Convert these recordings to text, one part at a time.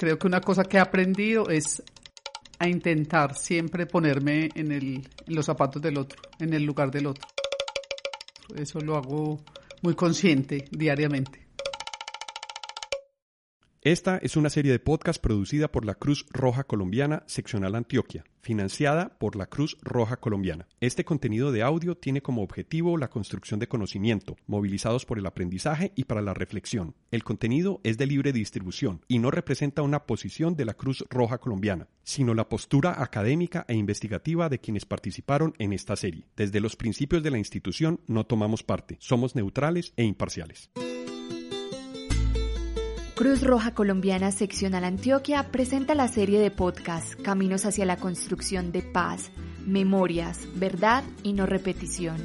creo que una cosa que he aprendido es a intentar siempre ponerme en, el, en los zapatos del otro, en el lugar del otro. Eso lo hago muy consciente diariamente. Esta es una serie de podcast producida por la Cruz Roja Colombiana Seccional Antioquia, financiada por la Cruz Roja Colombiana. Este contenido de audio tiene como objetivo la construcción de conocimiento, movilizados por el aprendizaje y para la reflexión. El contenido es de libre distribución y no representa una posición de la Cruz Roja Colombiana, sino la postura académica e investigativa de quienes participaron en esta serie. Desde los principios de la institución no tomamos parte, somos neutrales e imparciales. Cruz Roja Colombiana Seccional Antioquia presenta la serie de podcast Caminos hacia la construcción de paz, memorias, verdad y no repetición.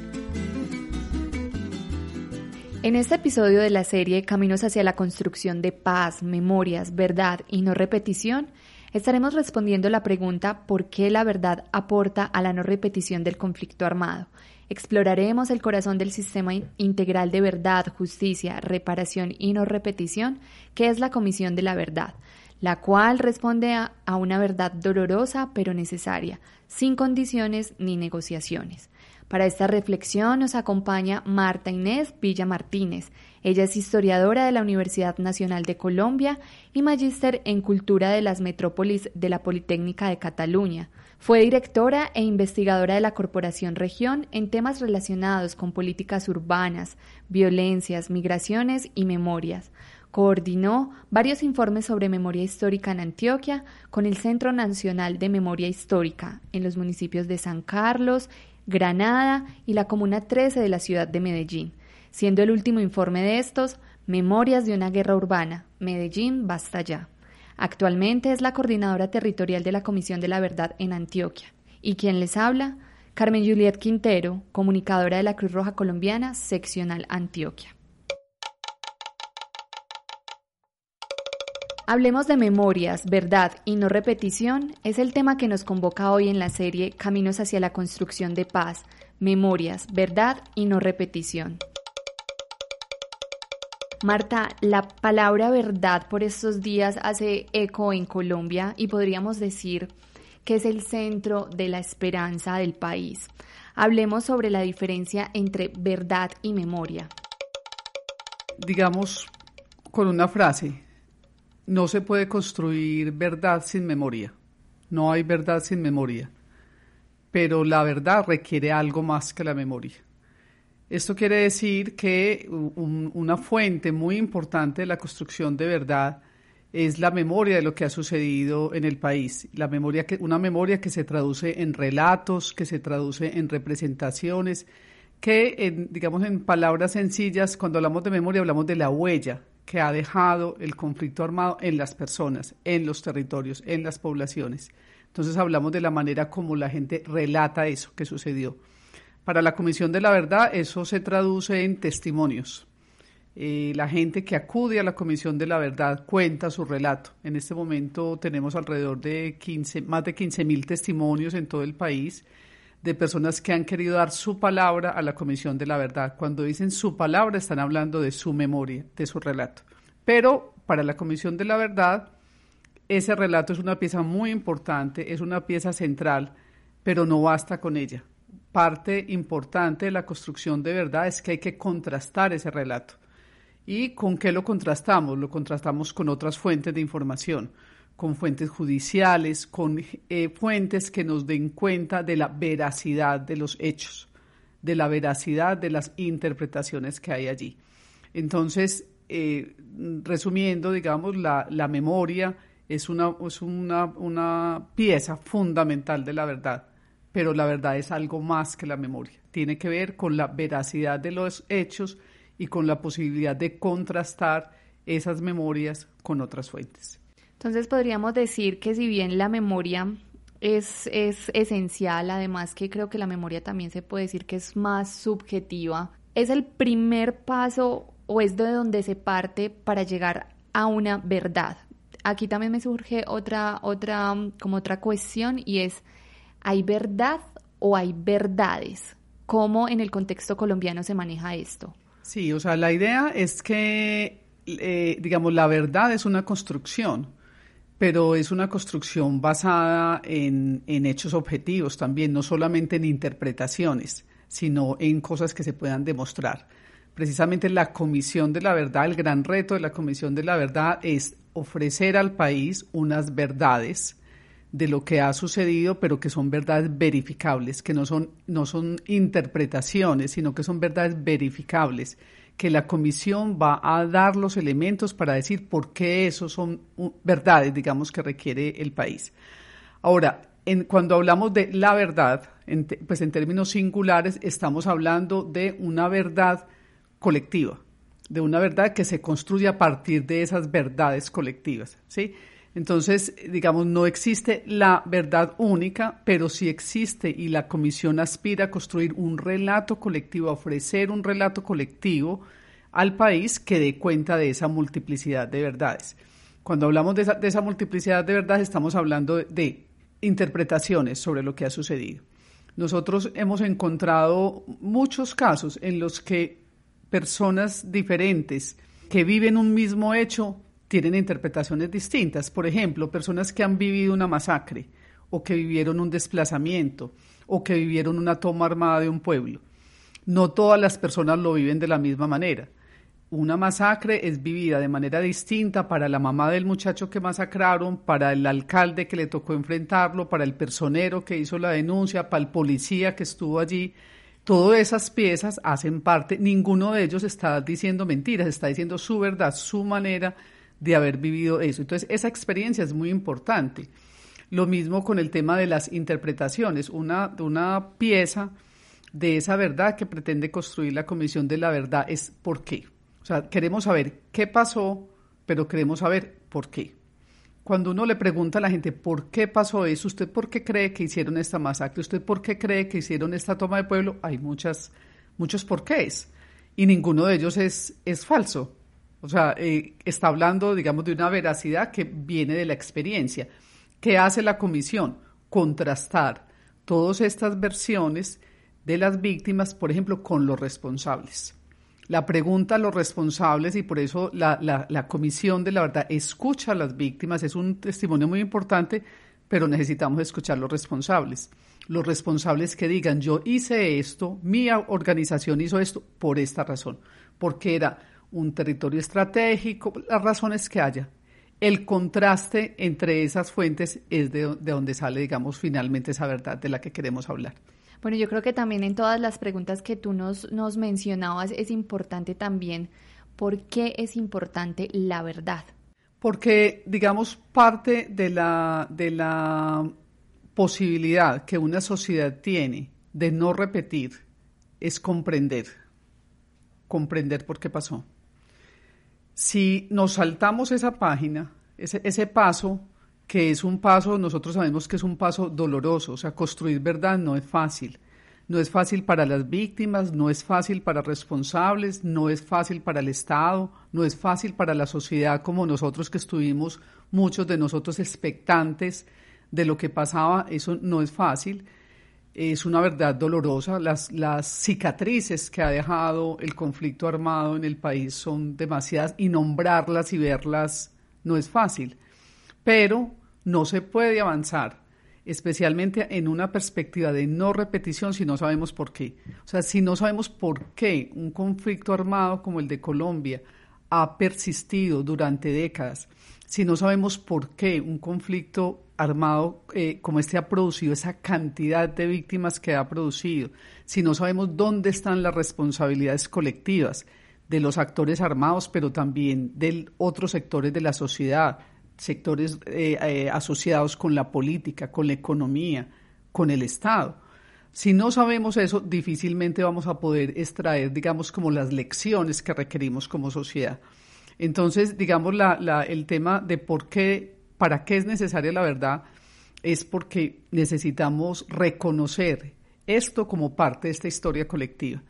En este episodio de la serie Caminos hacia la construcción de paz, memorias, verdad y no repetición, estaremos respondiendo la pregunta ¿por qué la verdad aporta a la no repetición del conflicto armado? Exploraremos el corazón del sistema integral de verdad, justicia, reparación y no repetición, que es la Comisión de la Verdad, la cual responde a, una verdad dolorosa pero necesaria, sin condiciones ni negociaciones. Para esta reflexión nos acompaña Marta Inés Villa Martínez. Ella es historiadora de la Universidad Nacional de Colombia y magíster en Cultura de las Metrópolis de la Politécnica de Cataluña. Fue directora e investigadora de la Corporación Región en temas relacionados con políticas urbanas, violencias, migraciones y memorias. Coordinó varios informes sobre memoria histórica en Antioquia con el Centro Nacional de Memoria Histórica en los municipios de San Carlos, Granada y la Comuna 13 de la ciudad de Medellín, siendo el último informe de estos Memorias de una guerra urbana, Medellín basta ya. Actualmente es la coordinadora territorial de la Comisión de la Verdad en Antioquia. ¿Y quien les habla? Carmen Juliet Quintero, comunicadora de la Cruz Roja Colombiana, seccional Antioquia. Hablemos de memorias, verdad y no repetición es el tema que nos convoca hoy en la serie Caminos hacia la construcción de paz, memorias, verdad y no repetición. Marta, la palabra verdad por estos días hace eco en Colombia y podríamos decir que es el centro de la esperanza del país. Hablemos sobre la diferencia entre verdad y memoria. Digamos con una frase, no se puede construir verdad sin memoria. No hay verdad sin memoria. Pero la verdad requiere algo más que la memoria. Esto quiere decir que una fuente muy importante de la construcción de verdad es la memoria de lo que ha sucedido en el país, la memoria que, una memoria que se traduce en relatos, que se traduce en representaciones, que digamos en palabras sencillas, cuando hablamos de memoria hablamos de la huella que ha dejado el conflicto armado en las personas, en los territorios, en las poblaciones. Entonces hablamos de la manera como la gente relata eso que sucedió. Para la Comisión de la Verdad eso se traduce en testimonios. Eh, la gente que acude a la Comisión de la Verdad cuenta su relato. En este momento tenemos alrededor de 15, más de 15 mil testimonios en todo el país de personas que han querido dar su palabra a la Comisión de la Verdad. Cuando dicen su palabra están hablando de su memoria, de su relato. Pero para la Comisión de la Verdad, ese relato es una pieza muy importante, es una pieza central, pero no basta con ella parte importante de la construcción de verdad es que hay que contrastar ese relato. ¿Y con qué lo contrastamos? Lo contrastamos con otras fuentes de información, con fuentes judiciales, con eh, fuentes que nos den cuenta de la veracidad de los hechos, de la veracidad de las interpretaciones que hay allí. Entonces, eh, resumiendo, digamos, la, la memoria es, una, es una, una pieza fundamental de la verdad pero la verdad es algo más que la memoria. Tiene que ver con la veracidad de los hechos y con la posibilidad de contrastar esas memorias con otras fuentes. Entonces podríamos decir que si bien la memoria es, es esencial, además que creo que la memoria también se puede decir que es más subjetiva, es el primer paso o es de donde se parte para llegar a una verdad. Aquí también me surge otra, otra, como otra cuestión y es ¿Hay verdad o hay verdades? ¿Cómo en el contexto colombiano se maneja esto? Sí, o sea, la idea es que, eh, digamos, la verdad es una construcción. pero es una construcción basada en, en, hechos objetivos también, no solamente en interpretaciones, sino en cosas que se puedan demostrar. Precisamente la Comisión de la Verdad, el gran reto de la Comisión de la Verdad es ofrecer al país unas verdades de lo que ha sucedido, pero que son verdades verificables, que no son, no son interpretaciones, sino que son verdades verificables que la comisión va a dar los elementos para decir por qué esos son verdades, digamos, que requiere el país. Ahora, cuando hablamos de la verdad, en pues en términos singulares, estamos hablando de una verdad colectiva, de una verdad que se construye a partir de esas verdades colectivas, ¿sí? Entonces, digamos, no existe la verdad única, pero sí existe y la comisión aspira a construir un relato colectivo, a ofrecer un relato colectivo al país que dé cuenta de esa multiplicidad de verdades. Cuando hablamos de esa, multiplicidad de verdades, estamos hablando de interpretaciones sobre lo que ha sucedido. Nosotros hemos encontrado muchos casos en los que personas diferentes que viven un mismo hecho tienen interpretaciones distintas. Por ejemplo, personas que han vivido una masacre o que vivieron un desplazamiento o que vivieron una toma armada de un pueblo. No todas las personas lo viven de la misma manera. Una masacre es vivida de manera distinta para la mamá del muchacho que masacraron, para el alcalde que le tocó enfrentarlo, para el personero que hizo la denuncia, para el policía que estuvo allí. Todas esas piezas hacen parte, ninguno de ellos está diciendo mentiras, está diciendo su verdad, su manera de haber vivido eso. Entonces, esa experiencia es muy importante. Lo mismo con el tema de las interpretaciones, una, una pieza de esa verdad que pretende construir la Comisión de la Verdad es por qué. O sea, queremos saber qué pasó, pero queremos saber por qué. Cuando uno le pregunta a la gente por qué pasó eso, usted por qué cree que hicieron esta masacre, usted por qué cree que hicieron esta toma de pueblo, hay muchas, muchos porqués y ninguno de ellos es, es falso. O sea, eh, está hablando, digamos, de una veracidad que viene de la experiencia. ¿Qué hace la comisión? Contrastar todas estas versiones de las víctimas, por ejemplo, con los responsables. La pregunta a los responsables y por eso la, la, la comisión de la verdad escucha a las víctimas, es un testimonio muy importante, pero necesitamos escuchar a los responsables. Los responsables que digan, yo hice esto, mi organización hizo esto por esta razón, porque era un territorio estratégico, las razones que haya. El contraste entre esas fuentes es de, donde sale, digamos, finalmente esa verdad de la que queremos hablar. Bueno, yo creo que también en todas las preguntas que tú nos, nos mencionabas es importante también por qué es importante la verdad. Porque, digamos, parte de la, de la posibilidad que una sociedad tiene de no repetir es comprender, comprender por qué pasó si nos saltamos esa página, ese, paso, que es un paso, nosotros sabemos que es un paso doloroso, o sea, construir verdad no es fácil. No es fácil para las víctimas, no es fácil para responsables, no es fácil para el Estado, no es fácil para la sociedad como nosotros que estuvimos, muchos de nosotros expectantes de lo que pasaba, eso no es fácil es una verdad dolorosa. Las, las cicatrices que ha dejado el conflicto armado en el país son demasiadas y nombrarlas y verlas no es fácil. Pero no se puede avanzar, especialmente en una perspectiva de no repetición si no sabemos por qué. O sea, si no sabemos por qué un conflicto armado como el de Colombia ha persistido durante décadas, si no sabemos por qué un conflicto armado eh, como este ha producido esa cantidad de víctimas que ha producido, si no sabemos dónde están las responsabilidades colectivas de los actores armados, pero también de otros sectores de la sociedad, sectores eh, eh, asociados con la política, con la economía, con el Estado. Si no sabemos eso, difícilmente vamos a poder extraer, digamos, como las lecciones que requerimos como sociedad. Entonces, digamos, el tema de por qué para qué es necesaria la verdad es porque necesitamos reconocer esto como parte de esta historia colectiva.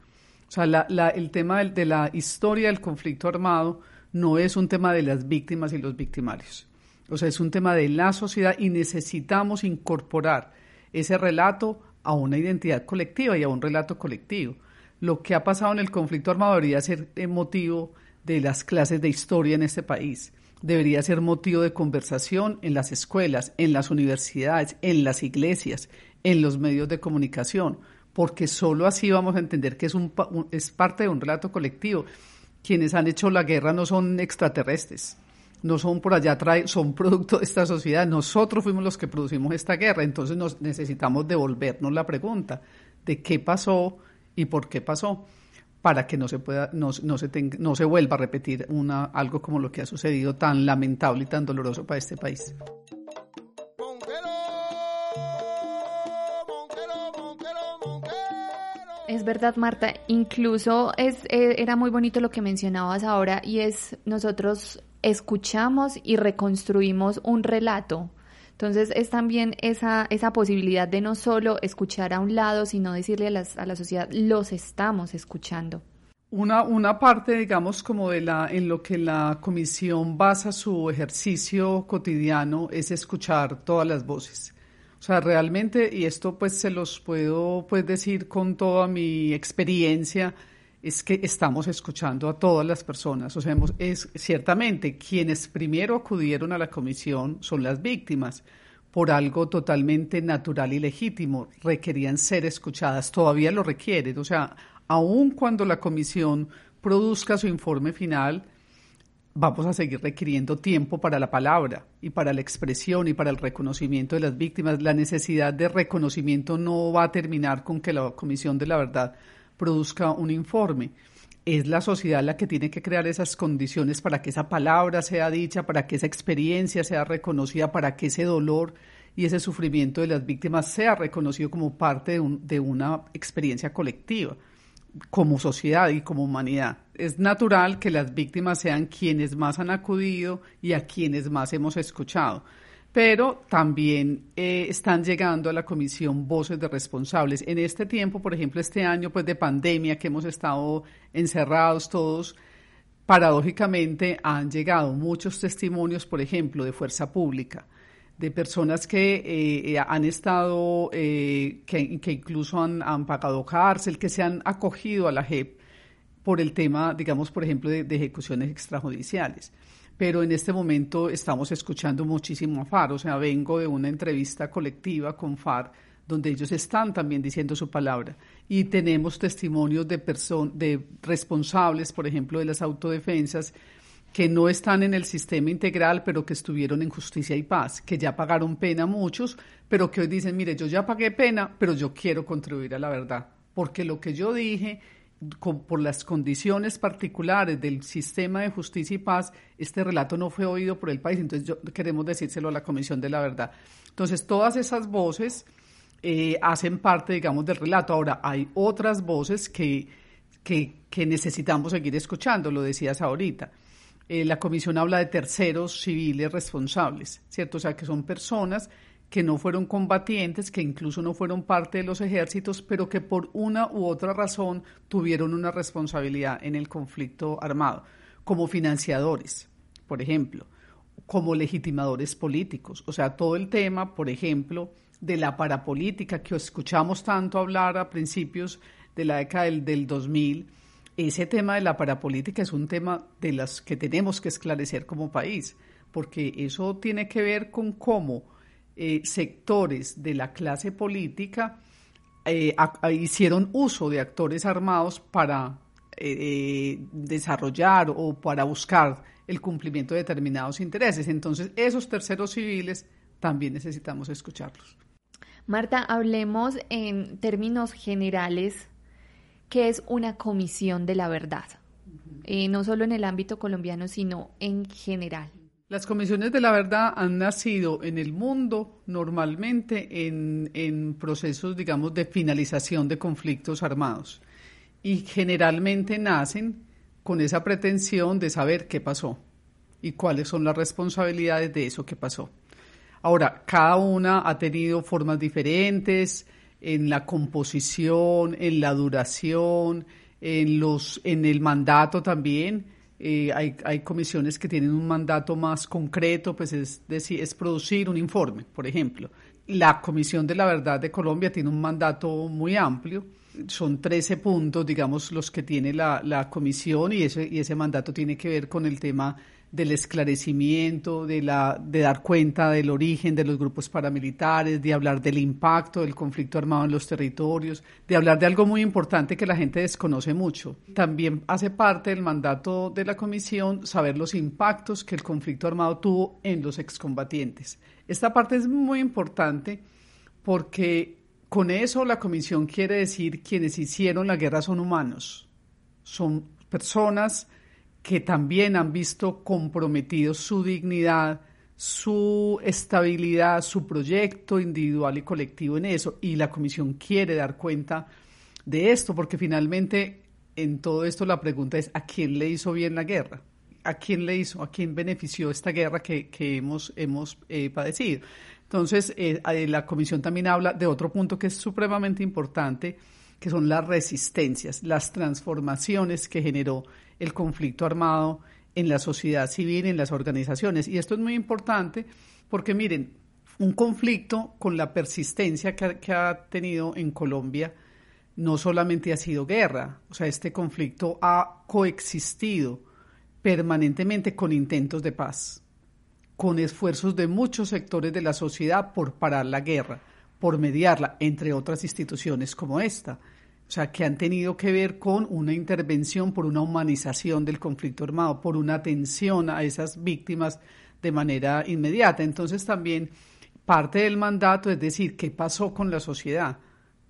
O sea, el tema de, la historia del conflicto armado no es un tema de las víctimas y los victimarios. O sea, es un tema de la sociedad y necesitamos incorporar ese relato a una identidad colectiva y a un relato colectivo. Lo que ha pasado en el conflicto armado debería ser motivo de las clases de historia en este país debería ser motivo de conversación en las escuelas, en las universidades, en las iglesias, en los medios de comunicación, porque solo así vamos a entender que es, un, es parte de un relato colectivo. Quienes han hecho la guerra no son extraterrestres, no son por allá, son producto de esta sociedad. Nosotros fuimos los que producimos esta guerra, entonces nos necesitamos devolvernos la pregunta de qué pasó y por qué pasó para que no se pueda no, no se tenga, no se vuelva a repetir una algo como lo que ha sucedido tan lamentable y tan doloroso para este país. Es verdad, Marta. Incluso es, eh, era muy bonito lo que mencionabas ahora y es nosotros escuchamos y reconstruimos un relato. Entonces es también esa, esa posibilidad de no solo escuchar a un lado, sino decirle a, las, a la sociedad, los estamos escuchando. Una, una parte, digamos, como de la, en lo que la comisión basa su ejercicio cotidiano es escuchar todas las voces. O sea, realmente, y esto pues se los puedo pues decir con toda mi experiencia, es que estamos escuchando a todas las personas. O sea, es ciertamente quienes primero acudieron a la comisión son las víctimas por algo totalmente natural y legítimo. Requerían ser escuchadas, todavía lo requieren. O sea, aun cuando la comisión produzca su informe final, vamos a seguir requiriendo tiempo para la palabra y para la expresión y para el reconocimiento de las víctimas. La necesidad de reconocimiento no va a terminar con que la Comisión de la Verdad produzca un informe. Es la sociedad la que tiene que crear esas condiciones para que esa palabra sea dicha, para que esa experiencia sea reconocida, para que ese dolor y ese sufrimiento de las víctimas sea reconocido como parte de, de una experiencia colectiva como sociedad y como humanidad. Es natural que las víctimas sean quienes más han acudido y a quienes más hemos escuchado, pero también eh, están llegando a la comisión voces de responsables. En este tiempo, por ejemplo, este año pues de pandemia que hemos estado encerrados todos, paradójicamente han llegado muchos testimonios, por ejemplo, de fuerza pública de personas que eh, eh, han estado, eh, que, incluso han, han, pagado cárcel, que se han acogido a la JEP por el tema, digamos, por ejemplo, de, ejecuciones extrajudiciales. Pero en este momento estamos escuchando muchísimo a FAR, o sea, vengo de una entrevista colectiva con FAR donde ellos están también diciendo su palabra. Y tenemos testimonios de, de responsables, por ejemplo, de las autodefensas, que no están en el sistema integral, pero que estuvieron en justicia y paz, que ya pagaron pena muchos, pero que hoy dicen, mire, yo ya pagué pena, pero yo quiero contribuir a la verdad, porque lo que yo dije, por las condiciones particulares del sistema de justicia y paz, este relato no fue oído por el país, entonces yo, queremos decírselo a la Comisión de la Verdad. Entonces, todas esas voces eh, hacen parte, digamos, del relato. Ahora, hay otras voces que, que, que necesitamos seguir escuchando, lo decías ahorita. Eh, la comisión habla de terceros civiles responsables, ¿cierto? O sea, que son personas que no fueron combatientes, que incluso no fueron parte de los ejércitos, pero que por una u otra razón tuvieron una responsabilidad en el conflicto armado, como financiadores, por ejemplo, como legitimadores políticos. O sea, todo el tema, por ejemplo, de la parapolítica que escuchamos tanto hablar a principios de la década del, del 2000, ese tema de la parapolítica es un tema de las que tenemos que esclarecer como país, porque eso tiene que ver con cómo eh, sectores de la clase política eh, hicieron uso de actores armados para eh, desarrollar o para buscar el cumplimiento de determinados intereses. Entonces, esos terceros civiles también necesitamos escucharlos. Marta, hablemos en términos generales que es una comisión de la verdad, no solo en el ámbito colombiano, sino en general. Las comisiones de la verdad han nacido en el mundo normalmente en, en procesos, digamos, de finalización de conflictos armados y generalmente nacen con esa pretensión de saber qué pasó y cuáles son las responsabilidades de eso que pasó. Ahora, cada una ha tenido formas diferentes, en la composición, en la duración, en, los, en el mandato también. Eh, hay, hay, comisiones que tienen un mandato más concreto, pues es decir, es producir un informe, por ejemplo. La Comisión de la Verdad de Colombia tiene un mandato muy amplio son 13 puntos, digamos, los que tiene la, la comisión y ese, y ese mandato tiene que ver con el tema del esclarecimiento, de, la, de dar cuenta del origen de los grupos paramilitares, de hablar del impacto del conflicto armado en los territorios, de hablar de algo muy importante que la gente desconoce mucho. También hace parte del mandato de la comisión saber los impactos que el conflicto armado tuvo en los excombatientes. Esta parte es muy importante porque con eso la comisión quiere decir quienes hicieron la guerra son humanos, son personas que también han visto comprometido su dignidad, su estabilidad, su proyecto individual y colectivo en eso. Y la comisión quiere dar cuenta de esto, porque finalmente en todo esto la pregunta es, ¿a quién le hizo bien la guerra? ¿A quién le hizo, a quién benefició esta guerra que, hemos, hemos eh, padecido? Entonces, eh, eh, la comisión también habla de otro punto que es supremamente importante, que son las resistencias, las transformaciones que generó el conflicto armado en la sociedad civil, en las organizaciones. Y esto es muy importante porque, miren, un conflicto con la persistencia que ha, tenido en Colombia no solamente ha sido guerra, o sea, este conflicto ha coexistido permanentemente con intentos de paz, con esfuerzos de muchos sectores de la sociedad por parar la guerra, por mediarla, entre otras instituciones como esta o sea, que han tenido que ver con una intervención por una humanización del conflicto armado, por una atención a esas víctimas de manera inmediata. Entonces también parte del mandato es decir, qué pasó con la sociedad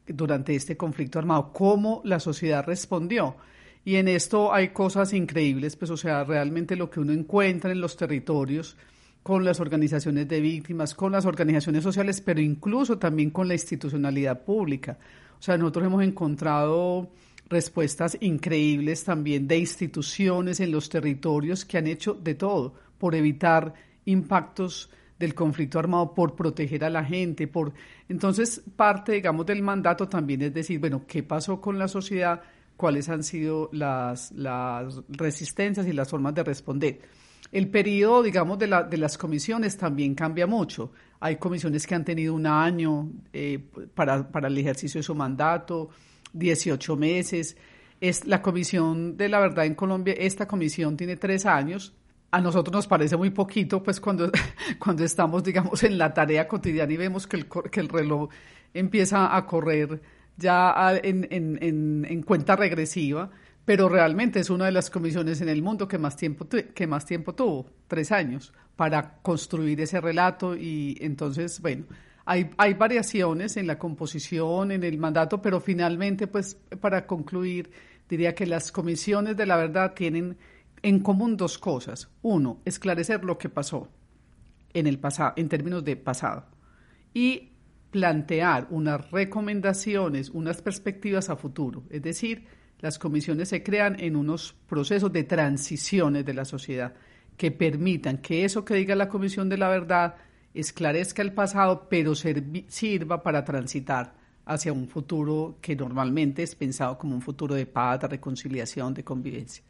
durante este conflicto armado, cómo la sociedad respondió. Y en esto hay cosas increíbles, pues o sea, realmente lo que uno encuentra en los territorios con las organizaciones de víctimas, con las organizaciones sociales, pero incluso también con la institucionalidad pública. O sea, nosotros hemos encontrado respuestas increíbles también de instituciones en los territorios que han hecho de todo por evitar impactos del conflicto armado, por proteger a la gente, por entonces parte, digamos, del mandato también es decir, bueno, ¿qué pasó con la sociedad? ¿Cuáles han sido las, las resistencias y las formas de responder? El periodo, digamos, de, la, de las comisiones también cambia mucho. Hay comisiones que han tenido un año eh, para, para, el ejercicio de su mandato, 18 meses. Es la comisión de la verdad en Colombia, esta comisión tiene tres años. A nosotros nos parece muy poquito, pues cuando, cuando estamos, digamos, en la tarea cotidiana y vemos que el, que el reloj empieza a correr ya en, en, en, en cuenta regresiva pero realmente es una de las comisiones en el mundo que más tiempo, que más tiempo tuvo, tres años, para construir ese relato y entonces, bueno, hay, hay variaciones en la composición, en el mandato, pero finalmente, pues, para concluir, diría que las comisiones de la verdad tienen en común dos cosas. Uno, esclarecer lo que pasó en el pasado, en términos de pasado, y plantear unas recomendaciones, unas perspectivas a futuro, es decir, las comisiones se crean en unos procesos de transiciones de la sociedad que permitan que eso que diga la Comisión de la Verdad esclarezca el pasado, pero sirva para transitar hacia un futuro que normalmente es pensado como un futuro de paz, de reconciliación, de convivencia.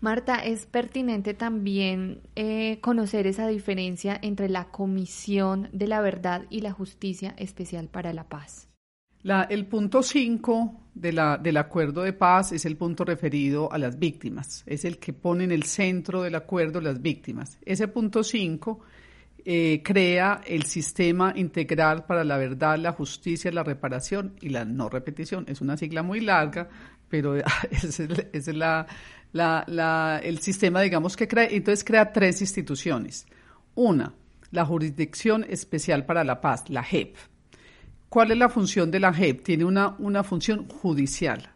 Marta, es pertinente también eh, conocer esa diferencia entre la Comisión de la Verdad y la Justicia Especial para la Paz. La, el punto 5 de la, del acuerdo de paz es el punto referido a las víctimas, es el que pone en el centro del acuerdo las víctimas. Ese punto 5 eh, crea el sistema integral para la verdad, la justicia, la reparación y la no repetición. Es una sigla muy larga, pero es, es la, la, la, el sistema, digamos, que crea. Entonces crea tres instituciones. Una, la Jurisdicción Especial para la Paz, la JEP ¿Cuál es la función de la JEP? Tiene una, una función judicial.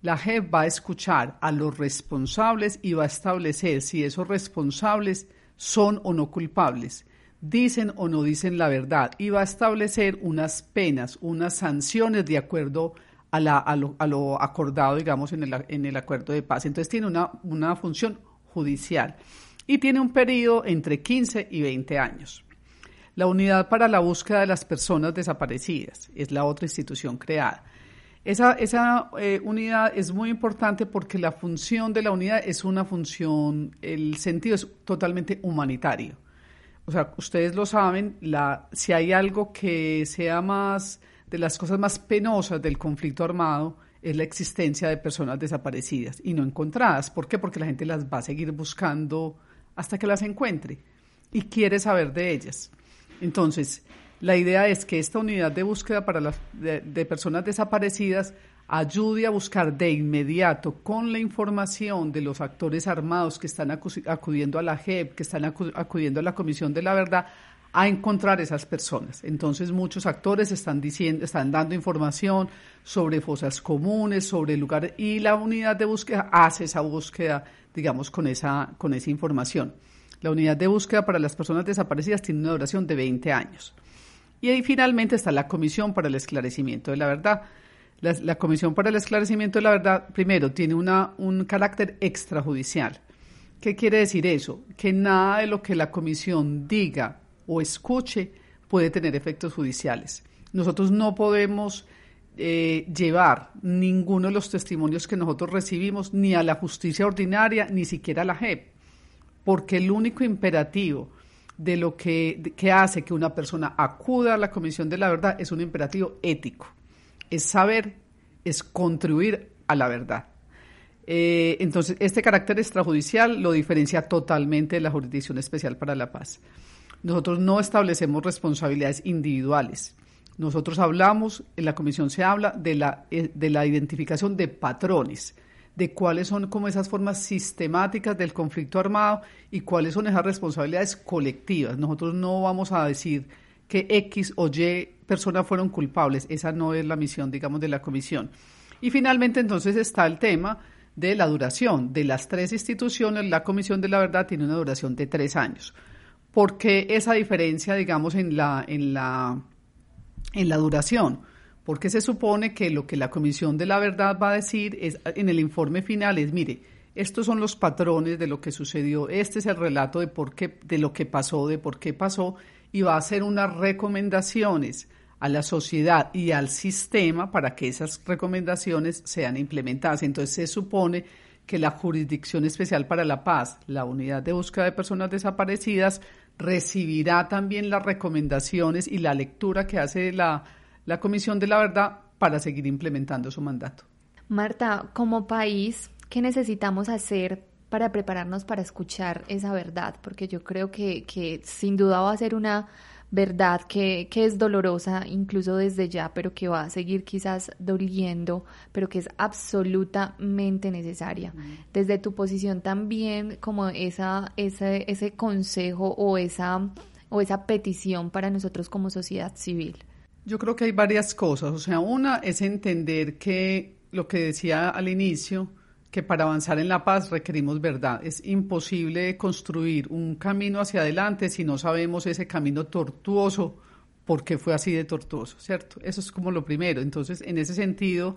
La JEP va a escuchar a los responsables y va a establecer si esos responsables son o no culpables, dicen o no dicen la verdad y va a establecer unas penas, unas sanciones de acuerdo a, la, a, lo, a lo, acordado, digamos, en el, en el acuerdo de paz. Entonces tiene una, una función judicial y tiene un periodo entre 15 y 20 años. La Unidad para la Búsqueda de las Personas Desaparecidas es la otra institución creada. Esa, eh, unidad es muy importante porque la función de la unidad es una función, el sentido es totalmente humanitario. O sea, ustedes lo saben, si hay algo que sea más de las cosas más penosas del conflicto armado, es la existencia de personas desaparecidas y no encontradas. ¿Por qué? Porque la gente las va a seguir buscando hasta que las encuentre y quiere saber de ellas. Entonces, la idea es que esta unidad de búsqueda para las, de, personas desaparecidas ayude a buscar de inmediato con la información de los actores armados que están acudiendo a la JEP, que están acudiendo a la Comisión de la Verdad, a encontrar esas personas. Entonces muchos actores están diciendo, están dando información sobre fosas comunes, sobre lugares y la unidad de búsqueda hace esa búsqueda, digamos, con esa con esa información. La unidad de búsqueda para las personas desaparecidas tiene una duración de 20 años. Y ahí finalmente está la Comisión para el Esclarecimiento de la Verdad. La, Comisión para el Esclarecimiento de la Verdad, primero, tiene una, un carácter extrajudicial. ¿Qué quiere decir eso? Que nada de lo que la Comisión diga o escuche puede tener efectos judiciales. Nosotros no podemos eh, llevar ninguno de los testimonios que nosotros recibimos ni a la justicia ordinaria, ni siquiera a la JEP, porque el único imperativo de lo que, que hace que una persona acuda a la Comisión de la Verdad es un imperativo ético. Es saber, es contribuir a la verdad. Eh, entonces, este carácter extrajudicial lo diferencia totalmente de la Jurisdicción Especial para la Paz. Nosotros no establecemos responsabilidades individuales. Nosotros hablamos, en la comisión se habla de la, eh, de la identificación de patrones, de cuáles son como esas formas sistemáticas del conflicto armado y cuáles son esas responsabilidades colectivas. Nosotros no vamos a decir que X o Y personas fueron culpables. Esa no es la misión, digamos, de la comisión. Y finalmente, entonces, está el tema de la duración. De las tres instituciones, la Comisión de la Verdad tiene una duración de tres años. ¿Por qué esa diferencia, digamos, en la, en la, en la duración? Porque se supone que lo que la Comisión de la Verdad va a decir es, en el informe final es, mire, estos son los patrones de lo que sucedió, este es el relato de, por qué, de lo que pasó, de por qué pasó, y va a hacer unas recomendaciones a la sociedad y al sistema para que esas recomendaciones sean implementadas. Entonces se supone que la Jurisdicción Especial para la Paz, la Unidad de Búsqueda de Personas Desaparecidas, recibirá también las recomendaciones y la lectura que hace la, la Comisión de la Verdad para seguir implementando su mandato. Marta, como país, ¿qué necesitamos hacer para prepararnos para escuchar esa verdad? Porque yo creo que, que sin duda va a ser una verdad que, que, es dolorosa incluso desde ya, pero que va a seguir quizás doliendo, pero que es absolutamente necesaria. Desde tu posición también, como esa, ese, ese consejo o esa, o esa petición para nosotros como sociedad civil. Yo creo que hay varias cosas. O sea, una es entender que lo que decía al inicio, que para avanzar en la paz requerimos verdad. Es imposible construir un camino hacia adelante si no sabemos ese camino tortuoso, por qué fue así de tortuoso, ¿cierto? Eso es como lo primero. Entonces, en ese sentido,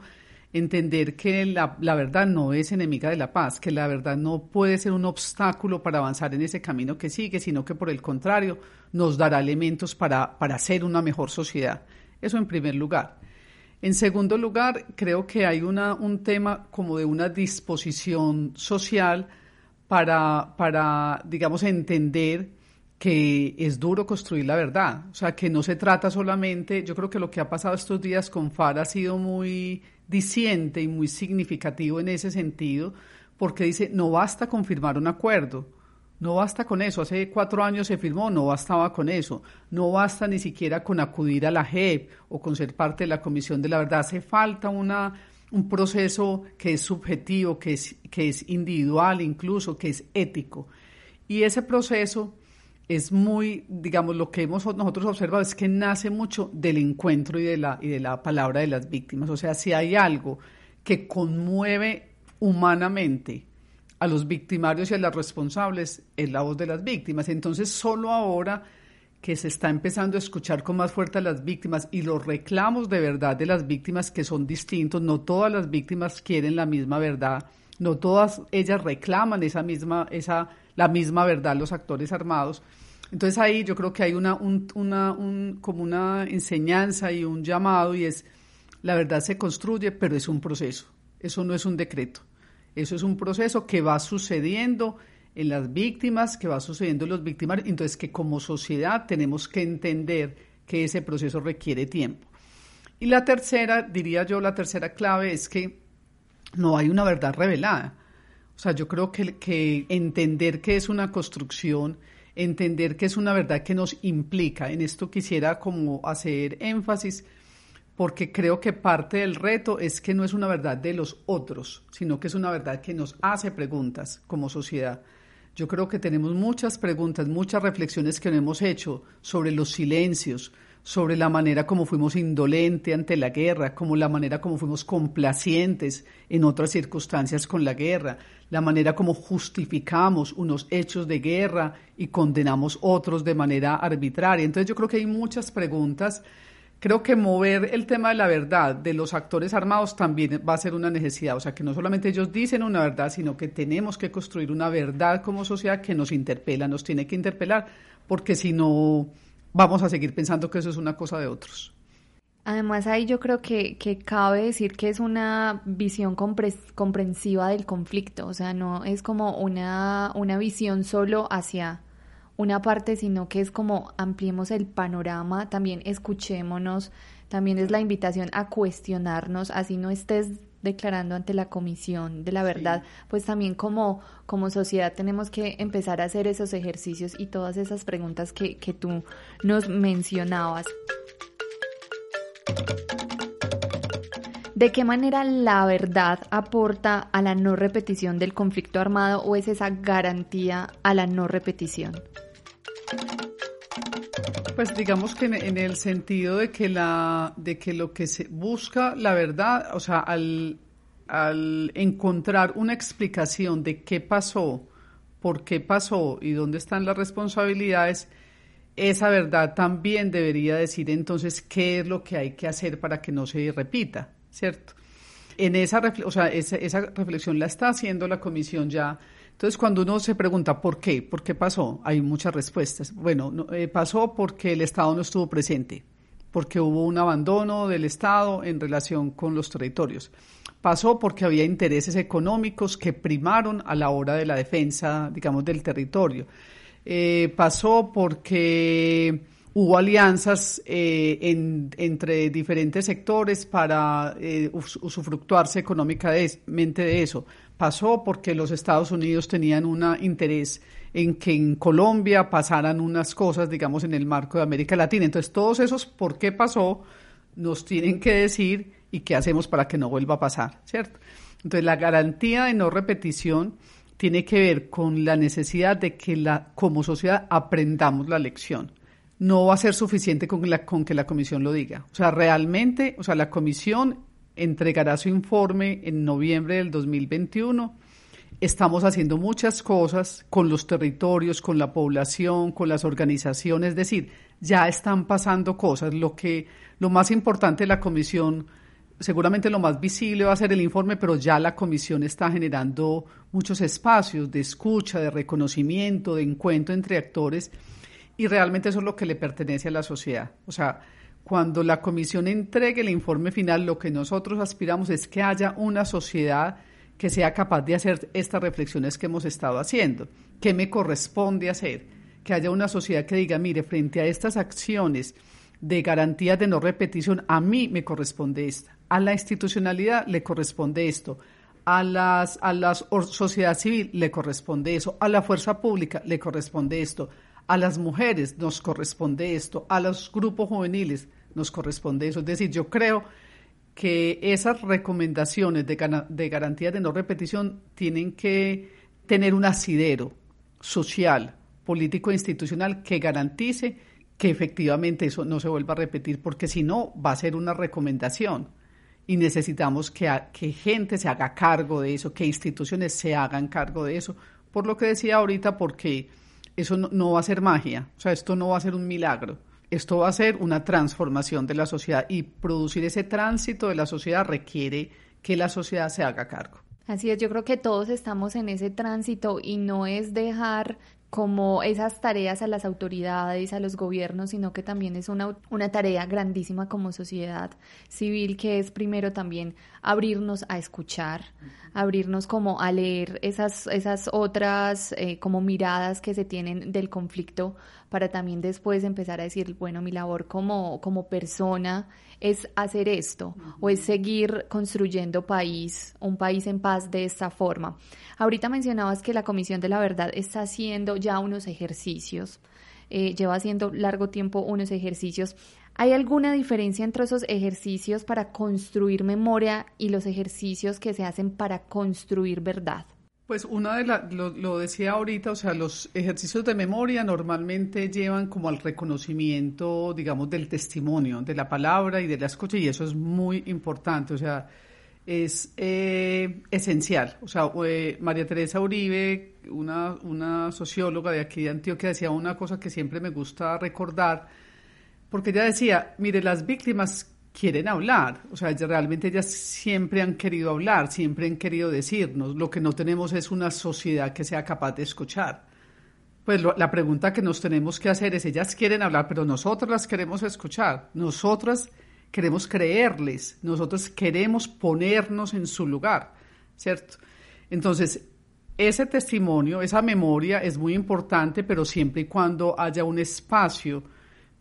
entender que la, verdad no es enemiga de la paz, que la verdad no puede ser un obstáculo para avanzar en ese camino que sigue, sino que por el contrario nos dará elementos para, para ser una mejor sociedad. Eso en primer lugar. En segundo lugar, creo que hay una, un tema como de una disposición social para, para, digamos, entender que es duro construir la verdad. O sea, que no se trata solamente, yo creo que lo que ha pasado estos días con FAR ha sido muy diciente y muy significativo en ese sentido, porque dice, no basta confirmar un acuerdo, no basta con eso, hace cuatro años se firmó, no bastaba con eso, no basta ni siquiera con acudir a la JEP o con ser parte de la Comisión de la Verdad, hace falta una, un proceso que es subjetivo, que es, que es individual incluso, que es ético. Y ese proceso es muy, digamos, lo que hemos nosotros observado es que nace mucho del encuentro y de la, y de la palabra de las víctimas. O sea, si hay algo que conmueve humanamente a los victimarios y a las responsables es la voz de las víctimas. Entonces, solo ahora que se está empezando a escuchar con más fuerza a las víctimas y los reclamos de verdad de las víctimas que son distintos, no todas las víctimas quieren la misma verdad, no todas ellas reclaman esa misma, esa, la misma verdad, los actores armados. Entonces ahí yo creo que hay una, una un, como una enseñanza y un llamado y es, la verdad se construye, pero es un proceso, eso no es un decreto. Eso es un proceso que va sucediendo en las víctimas, que va sucediendo en los victimarios, entonces que como sociedad tenemos que entender que ese proceso requiere tiempo. Y la tercera, diría yo, la tercera clave es que no hay una verdad revelada. O sea, yo creo que, entender que es una construcción, entender que es una verdad que nos implica, en esto quisiera como hacer énfasis, porque creo que parte del reto es que no es una verdad de los otros, sino que es una verdad que nos hace preguntas como sociedad. Yo creo que tenemos muchas preguntas, muchas reflexiones que no hemos hecho sobre los silencios, sobre la manera como fuimos indolentes ante la guerra, como la manera como fuimos complacientes en otras circunstancias con la guerra, la manera como justificamos unos hechos de guerra y condenamos otros de manera arbitraria. Entonces yo creo que hay muchas preguntas. Creo que mover el tema de la verdad de los actores armados también va a ser una necesidad. O sea, que no solamente ellos dicen una verdad, sino que tenemos que construir una verdad como sociedad que nos interpela, nos tiene que interpelar, porque si no vamos a seguir pensando que eso es una cosa de otros. Además, ahí yo creo que, que cabe decir que es una visión comprensiva del conflicto, o sea, no es como una, una visión solo hacia una parte, sino que es como ampliemos el panorama, también escuchémonos, también es la invitación a cuestionarnos, así no estés declarando ante la comisión de la verdad, pues también como, como sociedad tenemos que empezar a hacer esos ejercicios y todas esas preguntas que, que tú nos mencionabas. ¿De qué manera la verdad aporta a la no repetición del conflicto armado o es esa garantía a la no repetición? Pues digamos que en, el sentido de que la de que lo que se busca la verdad, o sea, al, al encontrar una explicación de qué pasó, por qué pasó y dónde están las responsabilidades, esa verdad también debería decir entonces qué es lo que hay que hacer para que no se repita, ¿cierto? En esa, o sea, esa, esa reflexión la está haciendo la comisión ya entonces, cuando uno se pregunta por qué, por qué pasó, hay muchas respuestas. Bueno, eh, pasó porque el Estado no estuvo presente, porque hubo un abandono del Estado en relación con los territorios. Pasó porque había intereses económicos que primaron a la hora de la defensa, digamos, del territorio. Eh, pasó porque hubo alianzas eh, entre diferentes sectores para usufructuarse económicamente de eso pasó porque los Estados Unidos tenían un interés en que en Colombia pasaran unas cosas, digamos, en el marco de América Latina. Entonces, todos esos por qué pasó nos tienen que decir y qué hacemos para que no vuelva a pasar, ¿cierto? Entonces, la garantía de no repetición tiene que ver con la necesidad de que la, como sociedad aprendamos la lección. No va a ser suficiente con, que la comisión lo diga. O sea, realmente, o sea, la comisión entregará su informe en noviembre del 2021. Estamos haciendo muchas cosas con los territorios, con la población, con las organizaciones, es decir, ya están pasando cosas. Lo que lo más importante de la comisión, seguramente lo más visible va a ser el informe, pero ya la comisión está generando muchos espacios de escucha, de reconocimiento, de encuentro entre actores y realmente eso es lo que le pertenece a la sociedad. O sea, cuando la comisión entregue el informe final, lo que nosotros aspiramos es que haya una sociedad que sea capaz de hacer estas reflexiones que hemos estado haciendo. ¿Qué me corresponde hacer? Que haya una sociedad que diga, mire, frente a estas acciones de garantía de no repetición, a mí me corresponde esta, a la institucionalidad le corresponde esto, a las a la sociedad civil le corresponde eso, a la fuerza pública le corresponde esto, a las mujeres nos corresponde esto, a los grupos juveniles nos corresponde eso. Es decir, yo creo que esas recomendaciones de, de garantía de no repetición tienen que tener un asidero social, político e institucional que garantice que efectivamente eso no se vuelva a repetir, porque si no va a ser una recomendación y necesitamos que, que gente se haga cargo de eso, que instituciones se hagan cargo de eso, por lo que decía ahorita, porque eso no, va a ser magia, o sea, esto no va a ser un milagro, esto va a ser una transformación de la sociedad y producir ese tránsito de la sociedad requiere que la sociedad se haga cargo. Así es, yo creo que todos estamos en ese tránsito y no es dejar como esas tareas a las autoridades, a los gobiernos, sino que también es una, una tarea grandísima como sociedad civil, que es primero también abrirnos a escuchar, abrirnos como a leer esas, esas otras eh, como miradas que se tienen del conflicto para también después empezar a decir, bueno, mi labor como, como persona es hacer esto o es seguir construyendo país, un país en paz de esta forma. Ahorita mencionabas que la Comisión de la Verdad está haciendo ya unos ejercicios, eh, lleva haciendo largo tiempo unos ejercicios. ¿Hay alguna diferencia entre esos ejercicios para construir memoria y los ejercicios que se hacen para construir verdad? Pues una de las, lo, decía ahorita, o sea, los ejercicios de memoria normalmente llevan como al reconocimiento, digamos, del testimonio, de la palabra y de la escucha, y eso es muy importante, o sea, es eh, esencial. O sea, eh, María Teresa Uribe, una, una socióloga de aquí de Antioquia, decía una cosa que siempre me gusta recordar, porque ella decía, mire, las víctimas quieren hablar, o sea, realmente ellas siempre han querido hablar, siempre han querido decirnos, lo que no tenemos es una sociedad que sea capaz de escuchar. Pues la pregunta que nos tenemos que hacer es, ellas quieren hablar, pero nosotros las queremos escuchar, nosotras queremos creerles, nosotros queremos ponernos en su lugar, ¿cierto? Entonces, ese testimonio, esa memoria es muy importante, pero siempre y cuando haya un espacio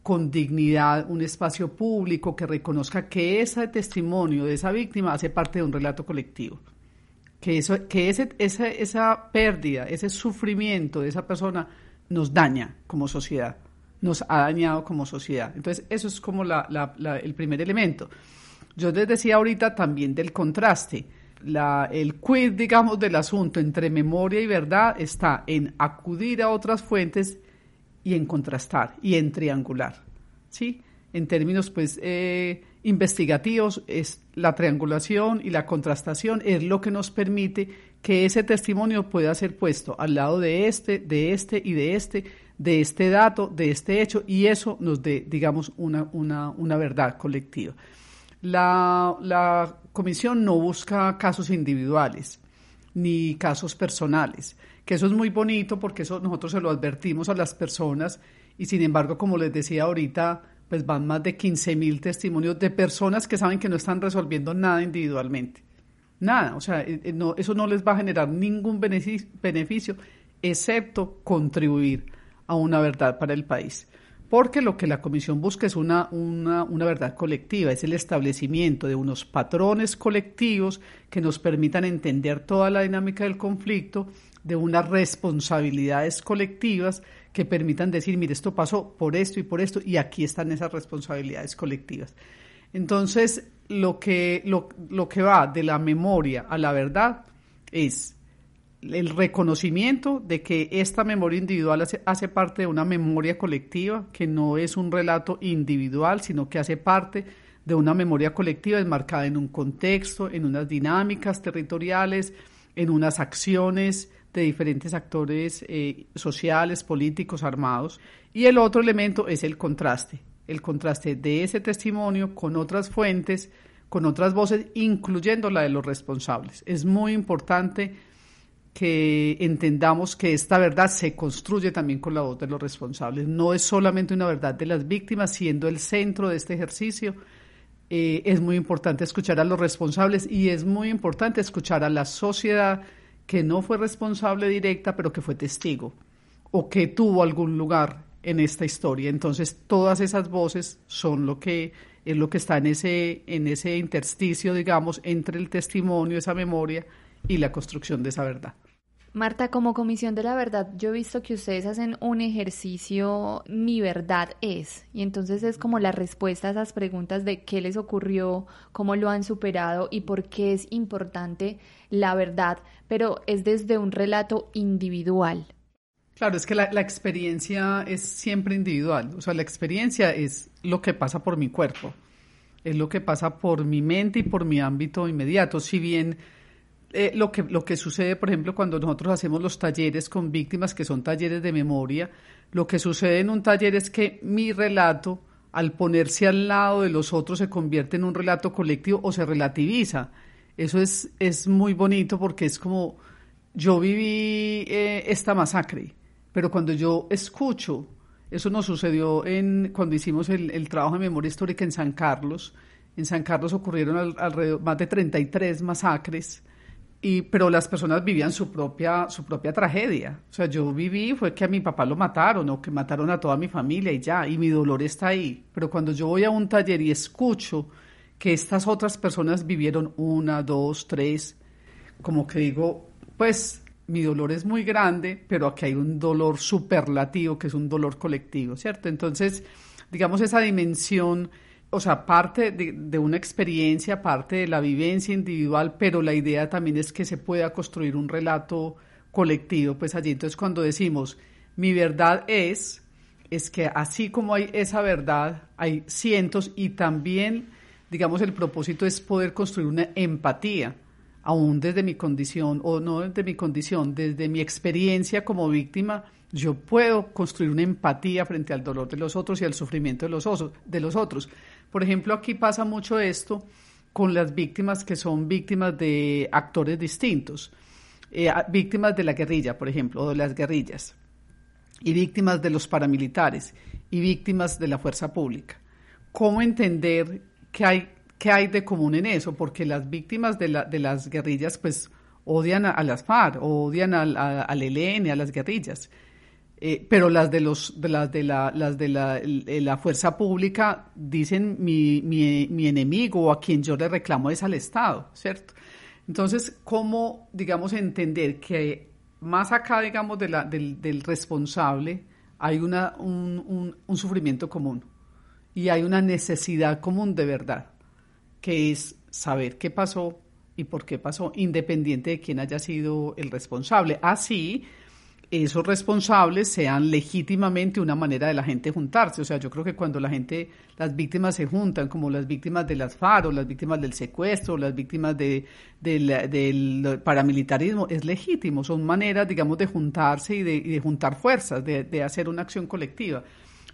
con dignidad, un espacio público que reconozca que ese testimonio de esa víctima hace parte de un relato colectivo. Que, eso, que ese, esa, esa pérdida, ese sufrimiento de esa persona nos daña como sociedad nos ha dañado como sociedad. Entonces, eso es como la, el primer elemento. Yo les decía ahorita también del contraste. El quid, digamos, del asunto entre memoria y verdad está en acudir a otras fuentes y en contrastar y en triangular. ¿sí? En términos pues, eh, investigativos, es la triangulación y la contrastación es lo que nos permite que ese testimonio pueda ser puesto al lado de este, de este y de este de este dato, de este hecho, y eso nos dé, digamos, una, una, una verdad colectiva. La, la, comisión no busca casos individuales ni casos personales, que eso es muy bonito porque eso nosotros se lo advertimos a las personas y sin embargo, como les decía ahorita, pues van más de 15 mil testimonios de personas que saben que no están resolviendo nada individualmente. Nada, o sea, eh, eh, no, eso no les va a generar ningún beneficio excepto contribuir a una verdad para el país. Porque lo que la Comisión busca es una, una, una, verdad colectiva, es el establecimiento de unos patrones colectivos que nos permitan entender toda la dinámica del conflicto, de unas responsabilidades colectivas que permitan decir, mire, esto pasó por esto y por esto, y aquí están esas responsabilidades colectivas. Entonces, lo que, lo, lo que va de la memoria a la verdad es el reconocimiento de que esta memoria individual hace, parte de una memoria colectiva, que no es un relato individual, sino que hace parte de una memoria colectiva enmarcada en un contexto, en unas dinámicas territoriales, en unas acciones de diferentes actores eh, sociales, políticos, armados. Y el otro elemento es el contraste, el contraste de ese testimonio con otras fuentes, con otras voces, incluyendo la de los responsables. Es muy importante que entendamos que esta verdad se construye también con la voz de los responsables. No es solamente una verdad de las víctimas, siendo el centro de este ejercicio. Eh, es muy importante escuchar a los responsables y es muy importante escuchar a la sociedad que no fue responsable directa, pero que fue testigo o que tuvo algún lugar en esta historia. Entonces, todas esas voces son lo que es lo que está en ese en ese intersticio, digamos, entre el testimonio, esa memoria y la construcción de esa verdad. Marta, como Comisión de la Verdad, yo he visto que ustedes hacen un ejercicio Mi verdad es, y entonces es como la respuesta a esas preguntas de qué les ocurrió, cómo lo han superado y por qué es importante la verdad, pero es desde un relato individual. Claro, es que la, la experiencia es siempre individual, o sea, la experiencia es lo que pasa por mi cuerpo, es lo que pasa por mi mente y por mi ámbito inmediato, si bien eh, lo, que, lo que sucede, por ejemplo, cuando nosotros hacemos los talleres con víctimas, que son talleres de memoria, lo que sucede en un taller es que mi relato, al ponerse al lado de los otros, se convierte en un relato colectivo o se relativiza. Eso es, es muy bonito porque es como yo viví eh, esta masacre, Pero cuando yo escucho, eso nos sucedió en, cuando hicimos el, trabajo de memoria histórica en San Carlos. En San Carlos ocurrieron alrededor más de 33 masacres y, pero las personas vivían su propia, su propia tragedia. O sea, yo viví, fue que a mi papá lo mataron o que mataron a toda mi familia y ya, y mi dolor está ahí. Pero cuando yo voy a un taller y escucho que estas otras personas vivieron una, dos, tres, como que digo, pues mi dolor es muy grande, pero aquí hay un dolor superlativo, que es un dolor colectivo, ¿cierto? Entonces, digamos, esa dimensión o sea, parte de, una experiencia, parte de la vivencia individual, pero la idea también es que se pueda construir un relato colectivo, pues allí. Entonces, cuando decimos, mi verdad es, es que así como hay esa verdad, hay cientos y también, digamos, el propósito es poder construir una empatía, aún desde mi condición, o no desde mi condición, desde mi experiencia como víctima, yo puedo construir una empatía frente al dolor de los otros y al sufrimiento de los, de los otros. Por ejemplo, aquí pasa mucho esto con las víctimas que son víctimas de actores distintos, eh, víctimas de la guerrilla, por ejemplo, o de las guerrillas, y víctimas de los paramilitares, y víctimas de la fuerza pública. ¿Cómo entender qué hay, qué hay de común en eso? Porque las víctimas de, la, de las guerrillas, pues, odian a, las FARC, odian al, al ELN, a las guerrillas. Eh, pero las de los de las de la las de la, la fuerza pública dicen mi, mi, mi, enemigo o a quien yo le reclamo es al Estado, ¿cierto? Entonces, ¿cómo, digamos, entender que más acá, digamos, del, del responsable hay una, un, un, un sufrimiento común y hay una necesidad común de verdad, que es saber qué pasó y por qué pasó, independiente de quién haya sido el responsable. Así, esos responsables sean legítimamente una manera de la gente juntarse. O sea, yo creo que cuando la gente, las víctimas se juntan, como las víctimas de las FARO, las víctimas del secuestro, las víctimas de, del, paramilitarismo, es legítimo. Son maneras, digamos, de juntarse y de, juntar fuerzas, de, de hacer una acción colectiva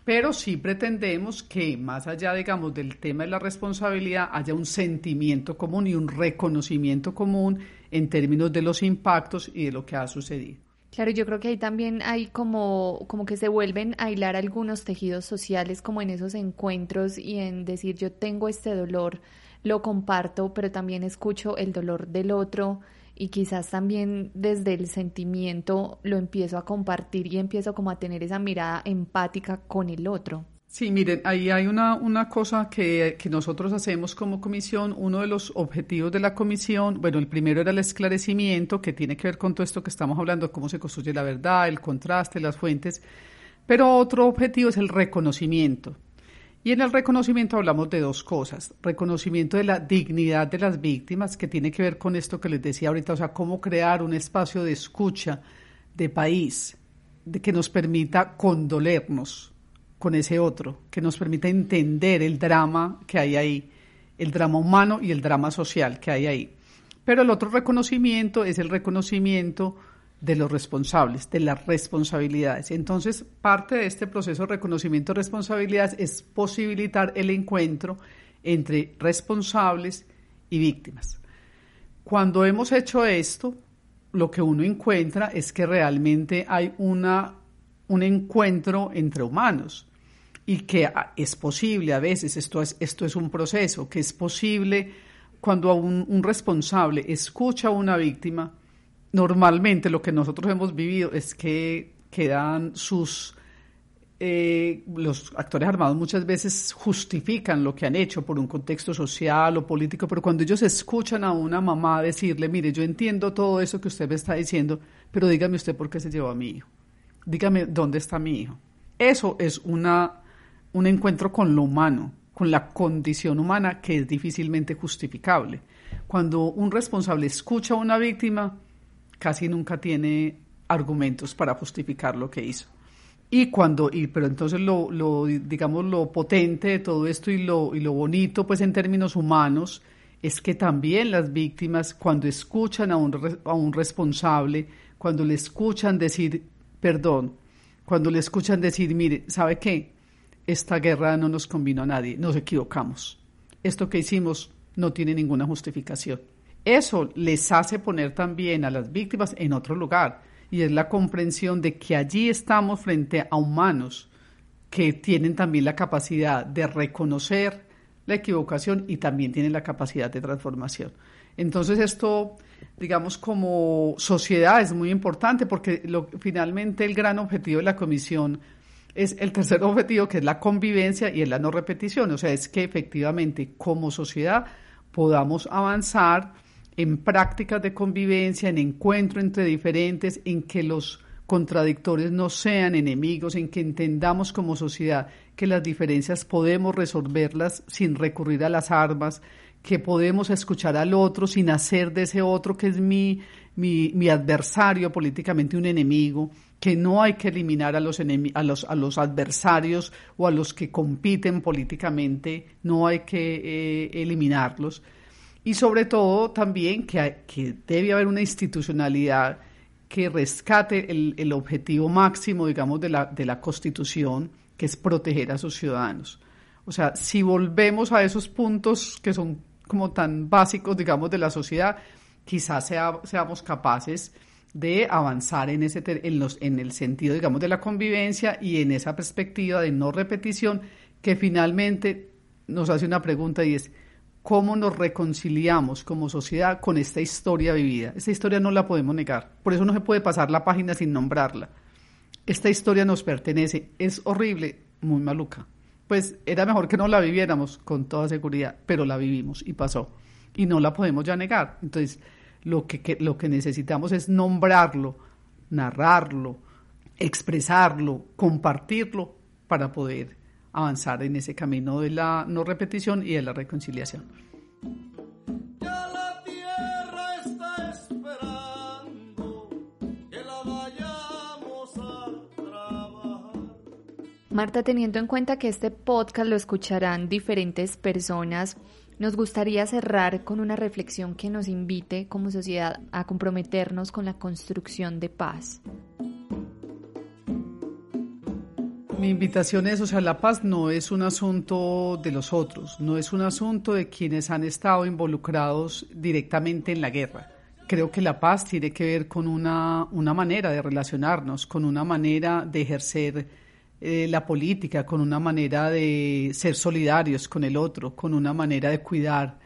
pero sí pretendemos que más allá, digamos, del tema de la responsabilidad, haya un sentimiento común y un reconocimiento común en términos de los impactos y de lo que ha sucedido. Claro, yo creo que ahí también hay como, como que se vuelven a hilar algunos tejidos sociales como en esos encuentros y en decir yo tengo este dolor, lo comparto, pero también escucho el dolor del otro y quizás también desde el sentimiento lo empiezo a compartir y empiezo como a tener esa mirada empática con el otro. Sí, miren, ahí hay una, una cosa que, que, nosotros hacemos como comisión. Uno de los objetivos de la comisión, bueno, el primero era el esclarecimiento, que tiene que ver con todo esto que estamos hablando, cómo se construye la verdad, el contraste, las fuentes. Pero otro objetivo es el reconocimiento. Y en el reconocimiento hablamos de dos cosas. Reconocimiento de la dignidad de las víctimas, que tiene que ver con esto que les decía ahorita, o sea, cómo crear un espacio de escucha de país, de que nos permita condolernos con ese otro, que nos permita entender el drama que hay ahí, el drama humano y el drama social que hay ahí. Pero el otro reconocimiento es el reconocimiento de los responsables, de las responsabilidades. Entonces, parte de este proceso de reconocimiento de responsabilidades es posibilitar el encuentro entre responsables y víctimas. Cuando hemos hecho esto, lo que uno encuentra es que realmente hay una, un encuentro entre humanos y que ah, es posible a veces, esto es, esto es un proceso, que es posible cuando un, un responsable escucha a una víctima, normalmente lo que nosotros hemos vivido es que quedan sus... Eh, los actores armados muchas veces justifican lo que han hecho por un contexto social o político, pero cuando ellos escuchan a una mamá decirle, mire, yo entiendo todo eso que usted me está diciendo, pero dígame usted por qué se llevó a mi hijo, dígame dónde está mi hijo. Eso es una un encuentro con lo humano, con la condición humana que es difícilmente justificable. Cuando un responsable escucha a una víctima, casi nunca tiene argumentos para justificar lo que hizo. Y cuando, y, pero entonces lo, lo, digamos, lo potente de todo esto y lo, y lo bonito, pues en términos humanos, es que también las víctimas, cuando escuchan a un, a un responsable, cuando le escuchan decir perdón, cuando le escuchan decir, mire, ¿sabe qué? esta guerra no nos convino a nadie, nos equivocamos. Esto que hicimos no tiene ninguna justificación. Eso les hace poner también a las víctimas en otro lugar y es la comprensión de que allí estamos frente a humanos que tienen también la capacidad de reconocer la equivocación y también tienen la capacidad de transformación. Entonces esto, digamos, como sociedad es muy importante porque finalmente el gran objetivo de la comisión es el tercer objetivo, que es la convivencia y es la no repetición. O sea, es que efectivamente como sociedad podamos avanzar en prácticas de convivencia, en encuentro entre diferentes, en que los contradictores no sean enemigos, en que entendamos como sociedad que las diferencias podemos resolverlas sin recurrir a las armas, que podemos escuchar al otro sin hacer de ese otro que es mi, mi, mi adversario políticamente un enemigo, que no hay que eliminar a los, a, los, a los adversarios o a los que compiten políticamente, no hay que eh, eliminarlos. Y sobre todo también que, que, debe haber una institucionalidad que rescate el, el objetivo máximo, digamos, de la, de la Constitución, que es proteger a sus ciudadanos. O sea, si volvemos a esos puntos que son como tan básicos, digamos, de la sociedad, quizás sea, seamos capaces de avanzar en, ese, en, los, en el sentido, digamos, de la convivencia y en esa perspectiva de no repetición que finalmente nos hace una pregunta y es, ¿cómo nos reconciliamos como sociedad con esta historia vivida? Esta historia no la podemos negar, por eso no se puede pasar la página sin nombrarla. Esta historia nos pertenece, es horrible, muy maluca. Pues era mejor que no la viviéramos con toda seguridad, pero la vivimos y pasó. Y no la podemos ya negar. Entonces, lo que, lo que necesitamos es nombrarlo, narrarlo, expresarlo, compartirlo para poder avanzar en ese camino de la no repetición y de la reconciliación. Marta, teniendo en cuenta que este podcast lo escucharán diferentes personas, nos gustaría cerrar con una reflexión que nos invite como sociedad a comprometernos con la construcción de paz. Mi invitación es, o sea, la paz no es un asunto de los otros, no es un asunto de quienes han estado involucrados directamente en la guerra. Creo que la paz tiene que ver con una, una manera de relacionarnos, con una manera de ejercer eh, la política, con una manera de ser solidarios con el otro, con una manera de cuidar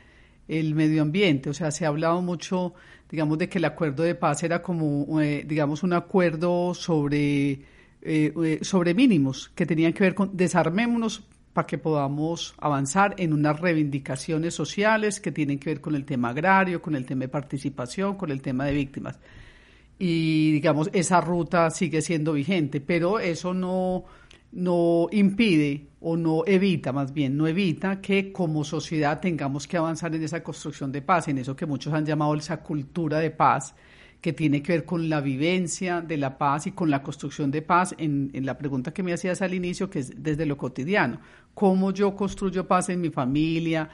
el medio ambiente. O sea, se ha hablado mucho, digamos, de que el acuerdo de paz era como, eh, digamos, un acuerdo sobre, eh, sobre mínimos que tenían que ver con desarmémonos para que podamos avanzar en unas reivindicaciones sociales que tienen que ver con el tema agrario, con el tema de participación, con el tema de víctimas. Y digamos, esa ruta sigue siendo vigente, pero eso no, no impide o no evita, más bien, no evita que como sociedad tengamos que avanzar en esa construcción de paz, en eso que muchos han llamado esa cultura de paz, que tiene que ver con la vivencia de la paz y con la construcción de paz, en, la pregunta que me hacías al inicio, que es desde lo cotidiano, cómo yo construyo paz en mi familia,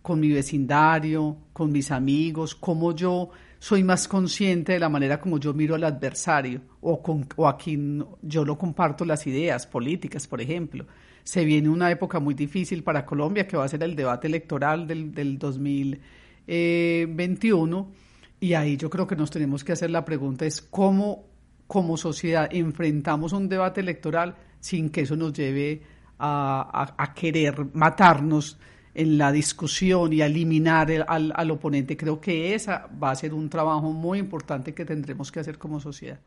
con mi vecindario, con mis amigos, cómo yo soy más consciente de la manera como yo miro al adversario o, con, o a quien yo lo comparto las ideas políticas, por ejemplo. Se viene una época muy difícil para Colombia, que va a ser el debate electoral del, del 2021, y ahí yo creo que nos tenemos que hacer la pregunta es cómo como sociedad enfrentamos un debate electoral sin que eso nos lleve a, a querer matarnos en la discusión y eliminar al, al oponente. Creo que esa va a ser un trabajo muy importante que tendremos que hacer como sociedad.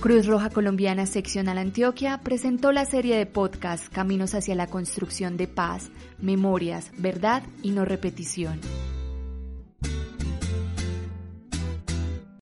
Cruz Roja Colombiana Seccional Antioquia presentó la serie de podcast Caminos hacia la construcción de paz, memorias, verdad y no repetición.